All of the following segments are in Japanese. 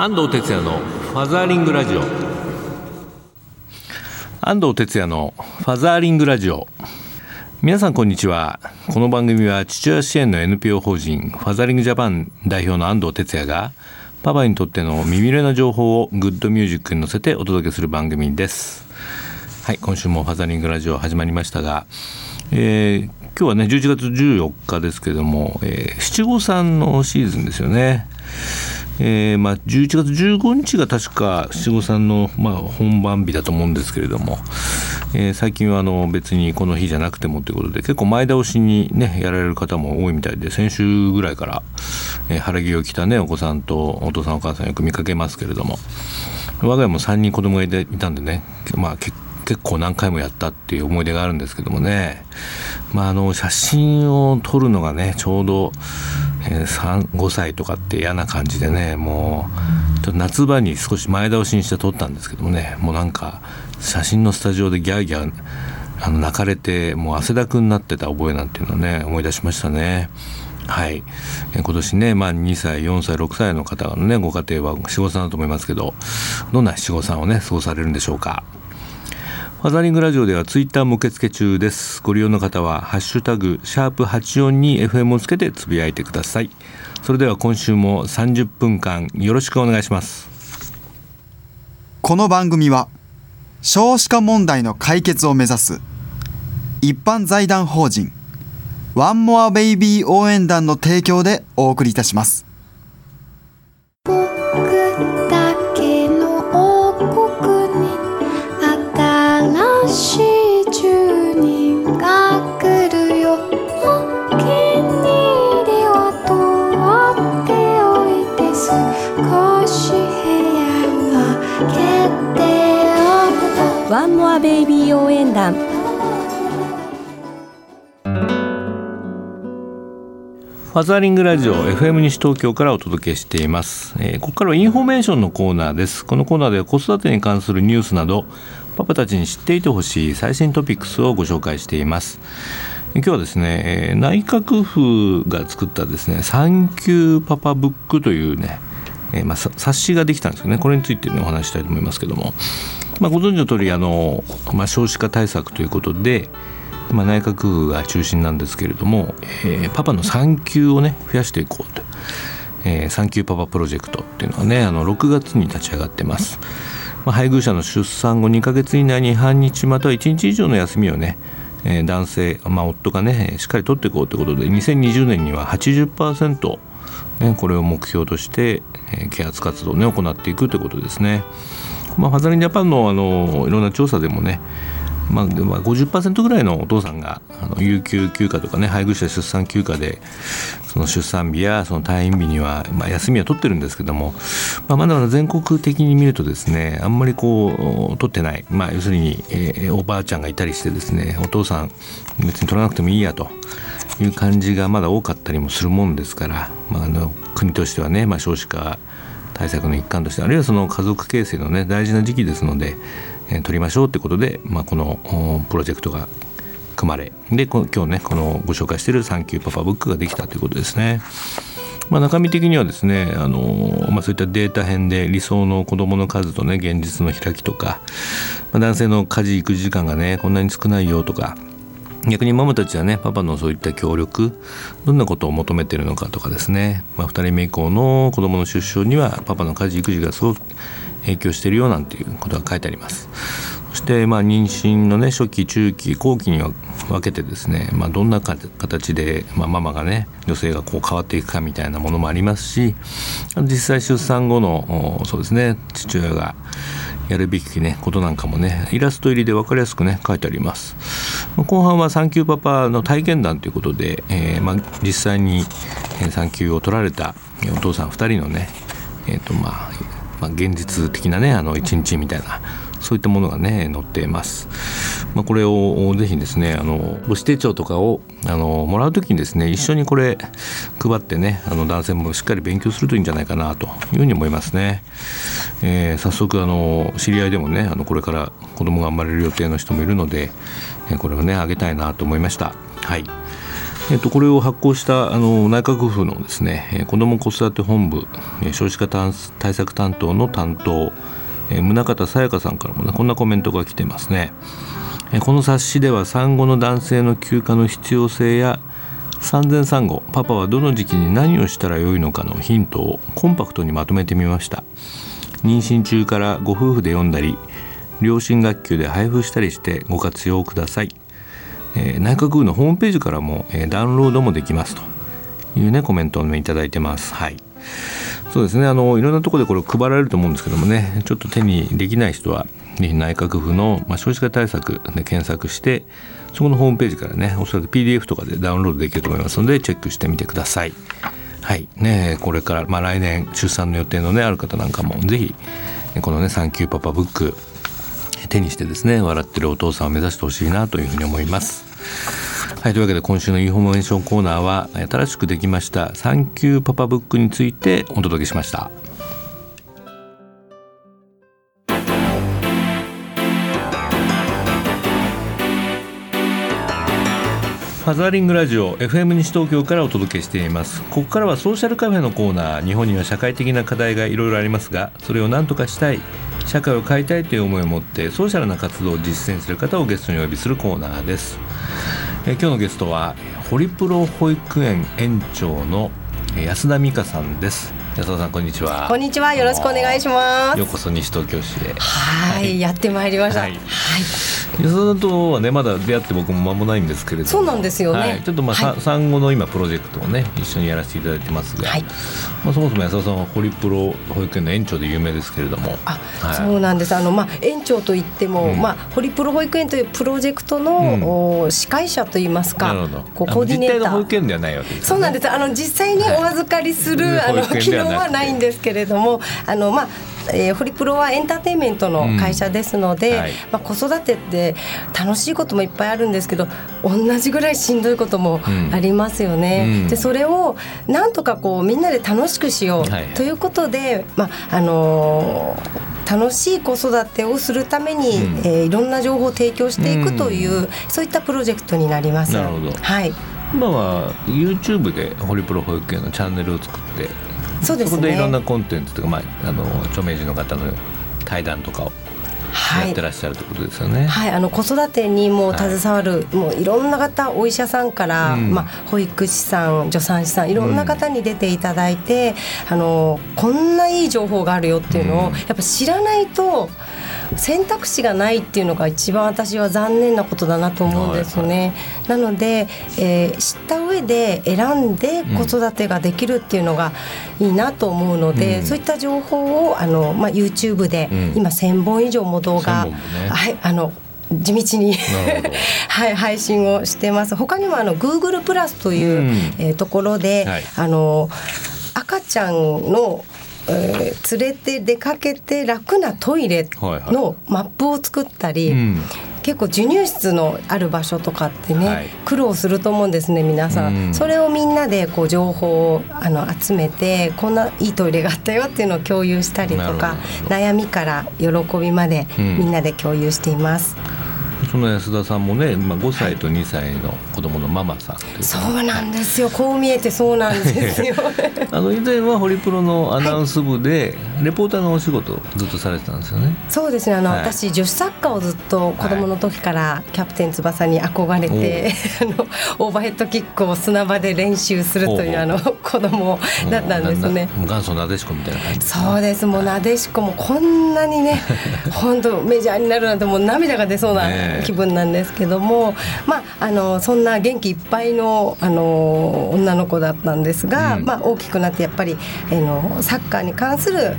安藤哲也のファザーリングラジオ。安藤哲也のファザーリングラジオ。皆さんこんにちは。この番組は父親支援の NPO 法人ファザーリングジャパン代表の安藤哲也がパパにとっての耳寄りな情報をグッドミュージックに乗せてお届けする番組です。はい今週もファザーリングラジオ始まりましたが、えー、今日はね11月14日ですけども、えー、七五三のシーズンですよね。えーまあ、11月15日が確か七五三の、まあ、本番日だと思うんですけれども、えー、最近はあの別にこの日じゃなくてもということで結構前倒しにねやられる方も多いみたいで先週ぐらいから、えー、晴れ着を着たねお子さんとお父さんお母さんよく見かけますけれども我が家も3人子供がいたんでね、まあ、結構何回もやったっていう思い出があるんですけどもね、まあ、あの写真を撮るのがねちょうどえー、5歳とかって嫌な感じでねもうちょっと夏場に少し前倒しにして撮ったんですけどもねもうなんか写真のスタジオでギャーギャーあの泣かれてもう汗だくになってた覚えなんていうのね思い出しましたね。はい、今年ね、まあ、2歳4歳6歳の方のねご家庭は七五三だと思いますけどどんな七五三をね過ごされるんでしょうか。ファザリングラジオではツイッターも受付中です。ご利用の方は、ハッシュタグ、シャープ84に FM をつけてつぶやいてください。それでは今週も30分間よろしくお願いします。この番組は、少子化問題の解決を目指す、一般財団法人、ワンモアベイビー応援団の提供でお送りいたします。ワンモアベイビー応援団。ファザーリングラジオ FM 西東京からお届けしています、えー、ここからはインフォメーションのコーナーです。このコーナーでは子育てに関するニュースなどパパたちに知っていてほしい最新トピックスをご紹介しています。今日はですね、え、内閣府が作ったですね産休パパブックというね、え、まあ、冊子ができたんですよね。これについて、ね、お話したいと思いますけども。まあ、ご存知の通りあの、まあ、少子化対策ということで、まあ、内閣府が中心なんですけれども、えー、パパの産休をね増やしていこうと、えー、産休パパプロジェクトっていうのはねあの6月に立ち上がってます。まあ、配偶者の出産後2ヶ月以内に半日または1日以上の休みをね、えー、男性、まあ、夫がねしっかり取っていこうということで2020年には80%、ね、これを目標として、えー、啓発活動を、ね、行っていくということですね。まあ、ファザリンジャパンのあのいろんな調査でもねまあ、50%ぐらいのお父さんがあの有給休暇とかね配偶者出産休暇でその出産日やその退院日には、まあ、休みは取ってるんですけども、まあ、まだまだ全国的に見るとですねあんまりこう取ってない、まあ、要するに、えー、おばあちゃんがいたりしてですねお父さん別に取らなくてもいいやという感じがまだ多かったりもするもんですから、まあ、あの国としてはね、まあ、少子化対策の一環としてあるいはその家族形成のね大事な時期ですので、え、取りましょうってことで、まあ、このプロジェクトが組まれで今日ねこのご紹介している「サンキューパパブック」ができたということですね。まあ、中身的にはですねあの、まあ、そういったデータ編で理想の子どもの数とね現実の開きとか、まあ、男性の家事育児時間がねこんなに少ないよとか逆にママたちはねパパのそういった協力どんなことを求めてるのかとかですね、まあ、2人目以降の子どもの出生にはパパの家事育児がすごく影響しているよなんていうことが書いてあります。そしてまあ妊娠のね初期中期後期に分けてですね、まあ、どんな形で、まあ、ママがね女性がこう変わっていくかみたいなものもありますし実際出産後のそうですね父親がやるべきねことなんかもねイラスト入りで分かりやすくね書いてあります。後半は産休パパの体験談ということで、えー、まあ、実際に産休を取られたお父さん2人のね、えーとまあ、まあ、現実的なねあの一日みたいなそういったものがね載っています。まあ、これをぜひですねあの母子手帳とかをあのもらう時にですね一緒にこれ配ってねあの男性もしっかり勉強するといいんじゃないかなというふうに思いますね。えー、早速あの知り合いでもねあのこれから子供が生まれる予定の人もいるので、これをねあげたいなと思いました。はいえっと、これを発行したあの内閣府のですねえ子ども子育て本部え少子化対策担当の担当え宗像さやかさんからもねこんなコメントが来てますね。えこの冊子では産後の男性の休暇の必要性や産前産後パパはどの時期に何をしたらよいのかのヒントをコンパクトにまとめてみました妊娠中からご夫婦で読んだり両親学級で配布したりしてご活用ください、えー内閣府のホームページからも、えーダウンロードもできますと。いうねコメントをいただいてます。はい。そうですね。あのいろんなところでこれ配られると思うんですけどもねちょっと手にできない人は内閣府の、まあ、少子化対策で検索してそこのホームページからねおそらく PDF とかでダウンロードできると思いますのでチェックしてみてください。はい。ねこれから、まあ、来年出産の予定のねある方なんかもぜひこのね「サンキューパパブック」手にしてですね笑ってるお父さんを目指してほしいなというふうに思います。はいというわけで今週のインフォメーションコーナーは新しくできました「サンキューパパブック」についてお届けしました。ファザーリングラジオ FM 西東京からお届けしています。ここからはソーシャルカフェのコーナー。日本には社会的な課題がいろいろありますがそれを何とかしたい。社会を変えたいという思いを持ってソーシャルな活動を実践する方をゲストにお呼びするコーナーです。えー今日のゲストはホリプロ保育園園長のえー安田美香さんです安田さんこんにちはこんにちは。よろしくお願いしますよう。こそ西東京市へはい、やってまいりました。ははいい。安田さんとはねまだ出会って僕も間もないんですけれども。そうなんですよね。はい、ちょっとまあ、はい。さ産後の今プロジェクトをね一緒にやらせていただいてますが、はい。まあ、そもそも安田さんはホリプロ保育園の園長で有名ですけれども。あ、はい。そうなんです。あのまあ園長といっても、うん。まあホリプロ保育園というプロジェクトの、お司会者といいますかなるほど、こうコーディネーあの実態のター。保育園ではないわけですよね。そうなんです。あの実際にお預かりする、はい。あの機能はないんですけれども、あのまあ。えーホリプロはエンターテインメントの会社ですので、うんはい。まあ、子育てって楽しいこともいっぱいあるんですけど同じぐらいしんどいこともうん。ありますよね。うん。でそれをなんとかこうみんなで楽しくしようはい。はいということで、まああのー楽しい子育てをするために、うん。えーいろんな情報を提供していくという、うそういったプロジェクトになります。なるほど。はい、今は YouTube でホリプロ保育園のチャンネルを作ってそうですね。こでいろんなコンテンツというか、まあ、あの著名人の方の対談とかをはい。やってらっしゃるということですよね。はい、あの子育てにも携わる、もういろんな方お医者さんから、うん。まあ、保育士さん助産師さんいろんな方に出ていただいて、あのこんないい情報があるよっていうのを、うん。やっぱ知らないと選択肢がないっていうのが一番私は残念なことだなと思うんですよね。なので、えー知った上で選んで子育てができるっていうのがいいなと思うので、うん。そういった情報をあの、まあ、YouTube で、うん。今1,000本以上も動画、1000本もね。はいあの地道に はい配信をしてます。他にもあの Google プラスという、うん。えーところで、はい。あの赤ちゃんのえー連れて出かけて楽なトイレはいはい。のマップを作ったり、うん。結構授乳室のある場所とかってね、はい。苦労すると思うんですね皆さん、うん。それをみんなでこう情報をあの集めてこんないいトイレがあったよっていうのを共有したりとか悩みから喜びまでうん。みんなで共有しています。その安田さんもね、まあ、5歳と2歳の子供のママさんというかそうなんですよ。こう見えてそうなんですよ。あの以前はホリプロのアナウンス部でレポーターのお仕事をずっとされてたんですよね。そうですね。あの、はい。私女子サッカーをずっと子供の時からキャプテン翼に憧れて、あのオーバーヘッドキックを砂場で練習するというあの子供だったんですね。元祖なでしこみたいな感じ。ねそうです。もうなでしこもこんなにね 本当メジャーになるなんてもう涙が出そうなねえ気分なんですけども、まああのそんな元気いっぱいのあの女の子だったんですが、うん。まあ大きくなってやっぱりあのサッカーに関する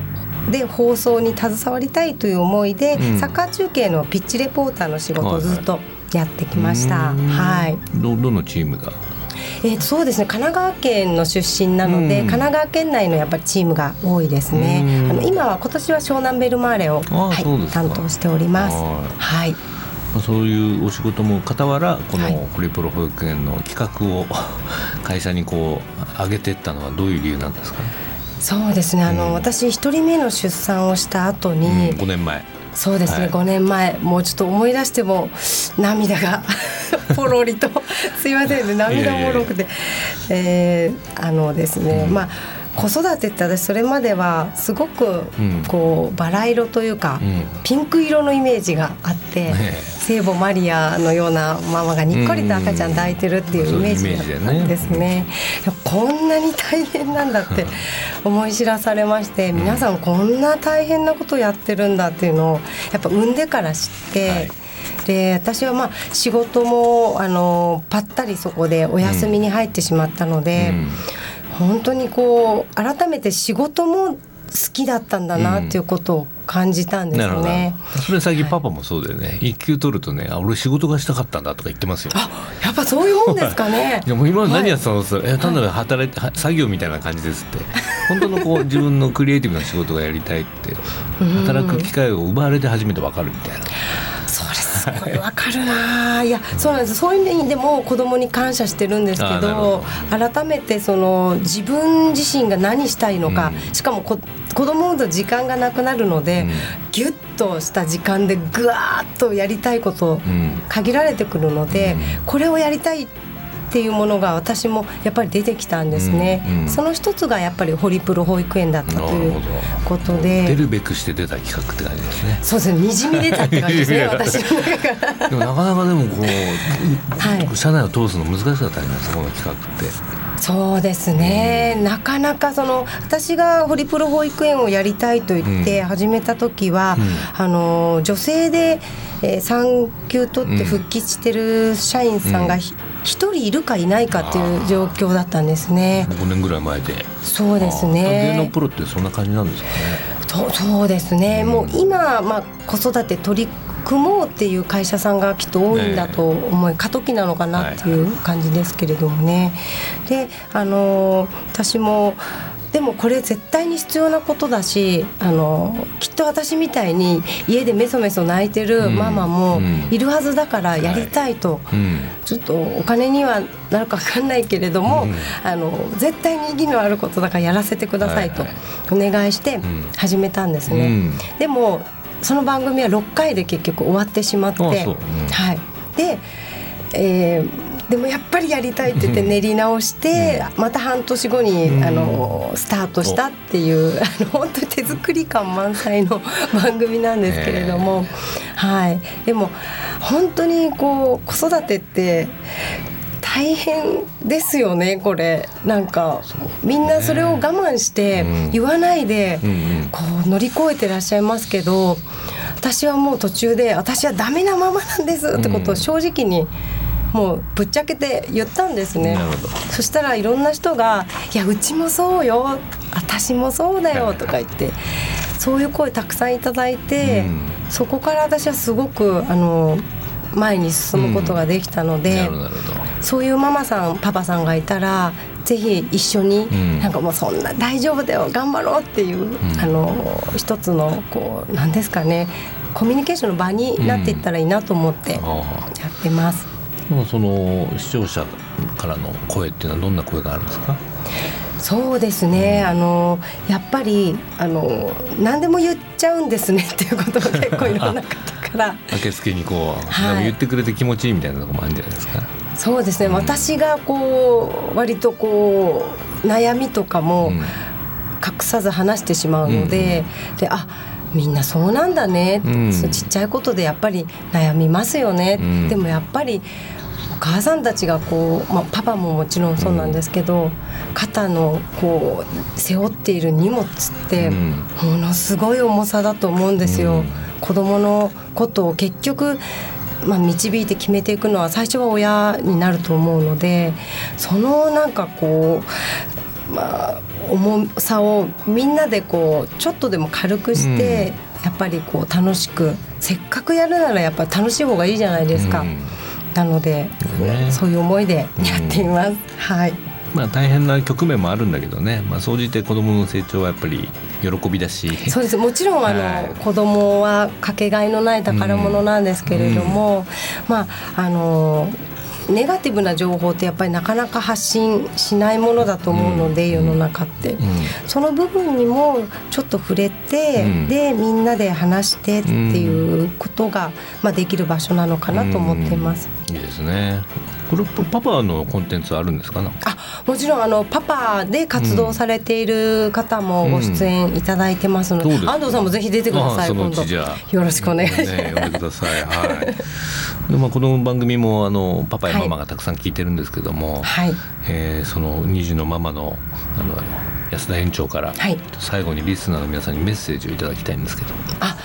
で放送に携わりたいという思いで、うん。サッカー中継のピッチレポーターの仕事をずっとやってきました。うーん。はい。どどのチームが？えーとそうですね。神奈川県の出身なので、うん。神奈川県内のやっぱりチームが多いですね。うん。あの今は今年は湘南ベルマーレを、あはい担当しております。はい。はいまあそういうお仕事も傍らこのはい。ホリプロ保育園の企画を 会社にこう上げていったのはどういう理由なんですか？ね、そうですね。あの、うん。私一人目の出産をした後に、うん、5年前。そうですね、はい。5年前。もうちょっと思い出しても 涙がポロリと。すいませんね。涙もろくて。えーあのですね、まあ子育てって私それまではすごくうん。こうバラ色というか、うん。ピンク色のイメージがあって、ね聖母マリアのようなママがにっこりと赤ちゃん抱いてるっていうイメージだったんですね。こんなに大変なんだって思い知らされまして皆さんこんな大変なことやってるんだっていうのをやっぱ産んでから知って。はい。で私はまあ仕事もあのぱったりそこでお休みに入ってしまったので、うん本当にこう改めて仕事も好きだったんだなっていうことを感じたんですなるほど。ね。それ最近パパもそうだよね、育休取るとねあ俺仕事がしたかったんだとか言ってますよ。あやっぱそういうもんですかね。い。やもう今何やってたの、え単なる働い作業みたいな感じですって。本当のこう自分のクリエイティブな仕事がやりたいって。働く機会を奪われて初めて分かるみたいなす。すごいわかるな。いや、そうなんです。そういう意味でも子供に感謝してるんですけど、改めてその自分自身が何したいのか、うんしかもこ子供ほど時間がなくなるので、うんギュッとした時間でぐわーっとやりたいことうん限られてくるので、うんこれをやりたいっていうものが私もやっぱり出てきたんですね、うんうん。その一つがやっぱりホリプロ保育園だったということ出でるべくして出た企画って感じですね。そうですね。にじみ出たって感じですね 私の中から。でもなかなかでもこう、はい。社内を通すの難しかったんじゃないですかこの企画って。そうですね、なかなかその私がホリプロ保育園をやりたいと言って始めた時は、うん。あの女性で、えー産休取って復帰してる社員さんがひ一、人いるかいないかっていう状況だったんですね。5年ぐらい前でそうですあー芸能ね。プロってそんな感じなんですかねそうそうですね。うんもう今まあ子育て取り組もうっていう会社さんがきっと多いんだと思い、過渡期なのかなっていう感じですけれどもね。で、あのー私も。でもこれ絶対に必要なことだし、あのーきっと私みたいに家でメソメソ泣いてるママもうん。いるはずだからやりたいと、うん。ちょっとお金にはなるか分かんないけれども、うん。あの絶対に意義のあることだからやらせてくださいとはいお願いしてん。始めたんですね。うん。でもその番組は6回で結局終わってしまって、はい、で、えーでもやっぱりやりたいって言って練り直して、また半年後に、うん。あのスタートしたっていうあの本当に手作り感満載の 番組なんですけれども、はい、でも本当にこう子育てって大変ですよねこれ。なんかみんなそれを我慢してうん。言わないで、うんうん。こう乗り越えてらっしゃいますけど私はもう途中で私はダメなままなんですってことを正直にもうぶっちゃけて言ったんですね。そしたらいろんな人が「いやうちもそうよ。私もそうだよ」とか言ってそういう声たくさんいただいて、うん。そこから私はすごくあの前に進むことができたので。なるほどなるほど。そういうママさんパパさんがいたらぜひ一緒に、ん。なんかもうそんな大丈夫だよ頑張ろうっていう、あの一つのこうなんですかねコミュニケーションの場になっていったらいいなと思ってやあってます。あもうその視聴者からの声っていうのはどんな声があるんですか？そうですね、あのやっぱりあの何でも言っちゃうんですねっていうことが結構いろんな方から。受付にこう、はい。言ってくれて気持ちいいみたいなとこもあるんじゃないですか？そうですね、私がこう割とこう悩みとかも、うん。隠さず話してしまうので、であみんなそうなんだね、うん。ちっちゃいことでやっぱり悩みますよね、うん。でもやっぱりお母さんたちがこう、まあ、パパももちろんそうなんですけど、肩のこう背負っている荷物ってうんものすごい重さだと思うんですよ。うん子供のことを結局まあ、導いて決めていくのは最初は親になると思うのでそのなんかこうまあ重さをみんなでこうちょっとでも軽くして、やっぱりこう楽しくせっかくやるならやっぱり楽しい方がいいじゃないですか。うんなので、ね。そういう思いでやっています。はい。まあ大変な局面もあるんだけどね、まあ総じて子供の成長はやっぱり喜びだし、そうです。もちろんあの、はい。子供はかけがえのない宝物なんですけれども、まああのネガティブな情報ってやっぱりなかなか発信しないものだと思うので、世の中って、その部分にもちょっと触れて、うん。でみんなで話してっていうことが、まあ、できる場所なのかなと思っています。いいですねこれパパのコンテンツあるんですか？なあもちろんあのパパで活動されている方もご出演いただいてますので、うんそうですか。安藤さんもぜひ出てください今度。ちじゃあよろしくお願いします。ね、呼んでください。はい。でまあこの番組もあのパパやママがたくさん聞いてるんですけども、はい。えーその2児のママのあの安田園長から、はい。最後にリスナーの皆さんにメッセージをいただきたいんですけど、あ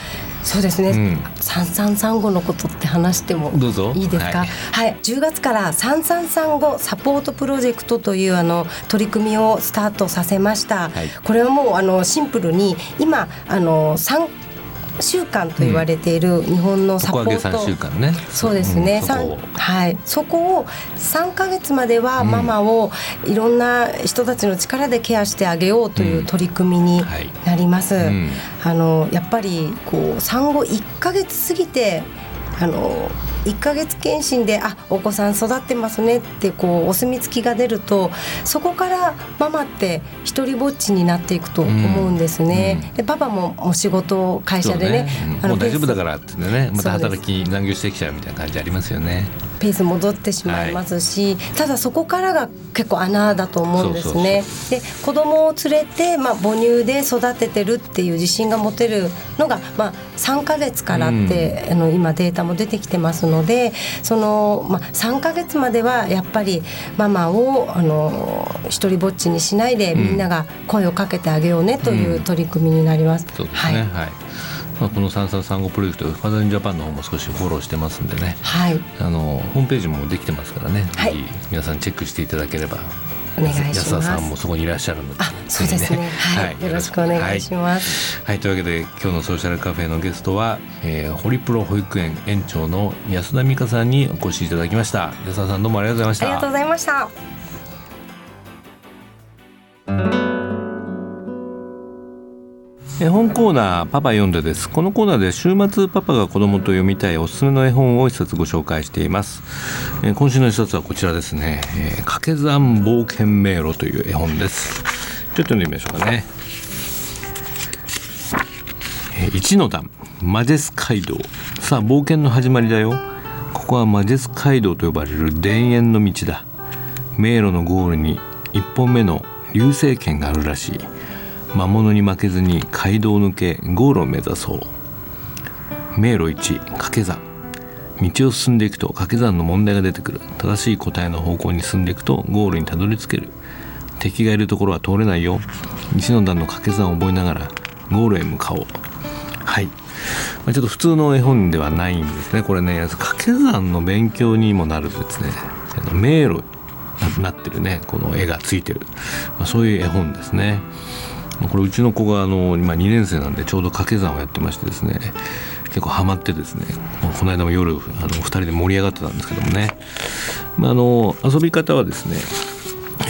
そうですね、うん。三三三五のことって話してもどうぞ。いいですか？ははい。い、10月から三三三五サポートプロジェクトというあの取り組みをスタートさせました、はい。これはもうあのシンプルに今あの三週間と言われている日本のサポート、底上げ3週間ね。そうですね、さんはい、そこを3ヶ月まではママをいろんな人たちの力でケアしてあげようという取り組みにはい。なります。ん。あのやっぱりこう産後1ヶ月過ぎてあの1ヶ月検診であお子さん育ってますねってこうお墨付きが出るとそこからママって一人ぼっちになっていくと思うんですね。うん。でパパもお仕事会社でねそううんもう大丈夫だからってね。また働き残業してきちゃうみたいな感じありますよね。ペース戻ってしまいますし、ただそこからが結構穴だと思うんですね。で子供を連れて、まあ、母乳で育ててるっていう自信が持てるのが、まあ、3ヶ月からって、あの今データも出てきてますのでその、まあ、3ヶ月まではやっぱりママをあの一人ぼっちにしないで、んみんなが声をかけてあげようねという取り組みになります。そうですね。はい。まあこの三三三五プロジェクトファザーインジャパンの方も少しフォローしてますんでね。はい、はいあのホームページもできてますからね、はい。ぜひ皆さんチェックしていただければ。お願いします。安田さんもそこにいらっしゃるので。あそうですね。はい。よろしくお願いします。はい、はい。というわけで今日のソーシャルカフェのゲストは、えーホリプロ保育園園長の安田美香さんにお越しいただきました。安田さんどうもありがとうございました。ありがとうございました。絵本コーナーパパ読んでです。このコーナーで週末パパが子供と読みたいおすすめの絵本を一冊ご紹介しています、えー今週の一冊はこちらですね、えー掛け算冒険迷路という絵本です。ちょっと読んでみましょうかね。えー一の段。マジェス街道。さあ冒険の始まりだよ。ここはマジェス街道と呼ばれる田園の道だ。迷路のゴールに一本目の流星剣があるらしい。魔物に負けずに街道を抜けゴールを目指そう。迷路1掛け算。道を進んでいくと掛け算の問題が出てくる。正しい答えの方向に進んでいくとゴールにたどり着ける。敵がいるところは通れないよ。西の段の掛け算を覚えながらゴールへ向かおう。はい、まあ、ちょっと普通の絵本ではないんですね。これね掛け算の勉強にもなるですね。迷路になってるねこの絵がついてる、まあ、そういう絵本ですね。これうちの子があの今2年生なんでちょうど掛け算をやってましてですね結構ハマってですねこの間も夜あの2人で盛り上がってたんですけどもね、まあ、あの遊び方はですね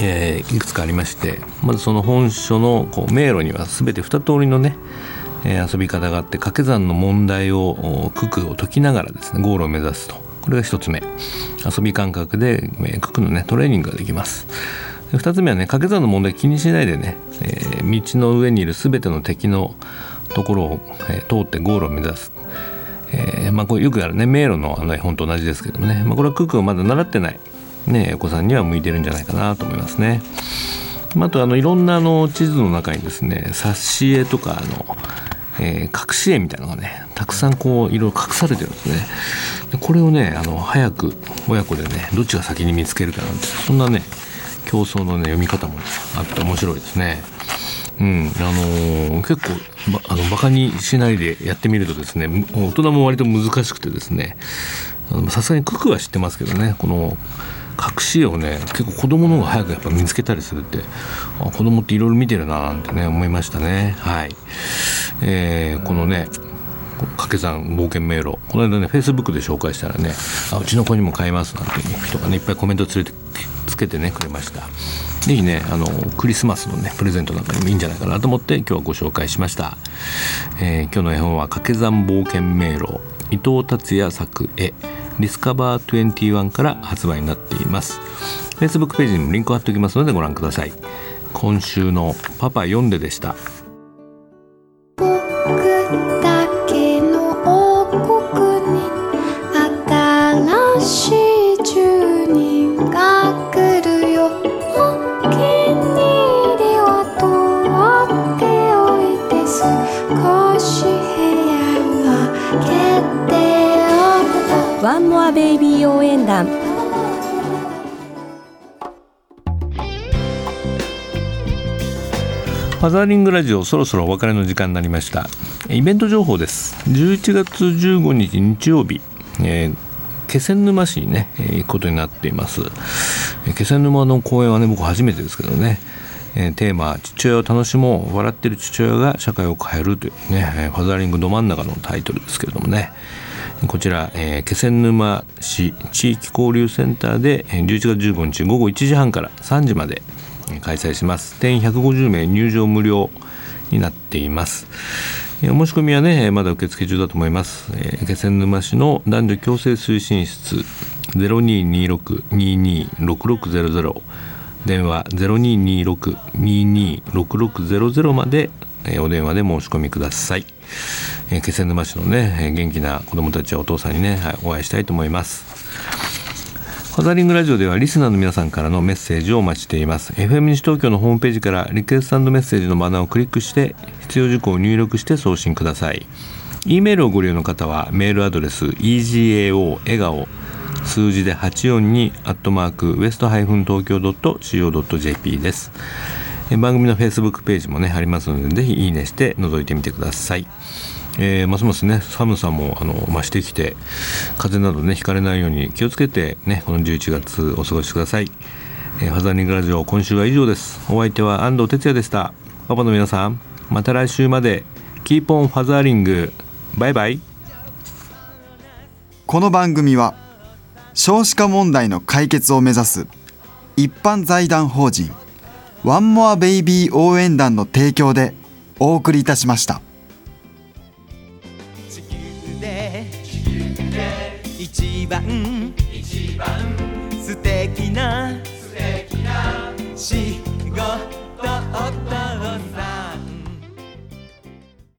えーいくつかありましてまずその本書のこう迷路には全て2通りのね、えー遊び方があって掛け算の問題をお九九を解きながらですねゴールを目指すと。これが1つ目。遊び感覚でえー九九のねトレーニングができます。2つ目はね掛け算の問題気にしないでね、えー道の上にいる全ての敵のところを、えー通ってゴールを目指すえーまあ、これよくあるね迷路のあの絵本と同じですけどもね、まあ、これはクックをまだ習ってない、ね、お子さんには向いてるんじゃないかなと思いますね。あ、あとあのいろんなあの地図の中にですね挿絵とかあの、えー隠し絵みたいなのがねたくさんこういろいろ隠されてるんですね。これをねあの早く親子でねどっちが先に見つけるかなんてそんなね競争のね読み方もあって面白いですね。うん、あのー結構ばあのバカにしないでやってみるとですね大人も割と難しくてですね。さすがにククは知ってますけどねこの隠し絵をね結構子供の方が早くやっぱ見つけたりするってあ子供っていろいろ見てるななんてね思いましたね。はい、えーこのね掛け算冒険迷路。この間ねフェイスブックで紹介したらねあうちの子にも買いますなんていう人がねいっぱいコメントつれてつけてねくれました。ぜひねあのクリスマスのねプレゼントなんかにもいいんじゃないかなと思って今日はご紹介しました、えー今日の絵本は掛け算冒険迷路。伊藤達也作絵。ディスカバー21から発売になっています。Facebook ページにもリンクを貼っておきますのでご覧ください。今週のパパ読んででした。ファザーリングラジオそろそろお別れの時間になりました。イベント情報です。11月15日日曜日、えー気仙沼市にね、えー行くことになっています。気仙沼の公演はね僕初めてですけどね、えーテーマ「父親を楽しもう。笑ってる父親が社会を変える」というねえーファザーリングど真ん中のタイトルですけれどもね。こちら、えー気仙沼市地域交流センターでえー11月15日午後1時半から3時まで開催します。定員150名入場無料になっています。お申し込みはねまだ受付中だと思います、えー気仙沼市の男女共生推進室0226226600電話0226226600までお電話で申し込みください、気仙沼市のね元気な子どもたちやお父さんにねはいお会いしたいと思います。ファザリングラジオではリスナーの皆さんからのメッセージをお待ちしています。FM 西東京のホームページからリクエストメッセージのバナーをクリックして必要事項を入力して送信ください。E メールをご利用の方はメールアドレス egao 笑顔数字で842アットマークウエストハイフン東京 .co.jp です。番組の Facebook ページもねありますのでぜひいいねして覗いてみてください。えーますますね寒さもあの増してきて風邪などねひかれないように気をつけてねこの11月お過ごしください、えーファザーリングラジオ今週は以上です。お相手は安藤哲也でした。パパの皆さんまた来週まで。 Keep on fathering。バイバイ。この番組は少子化問題の解決を目指す一般財団法人ワンモアベイビー応援団の提供でお送りいたしました。一番。素敵な。仕事を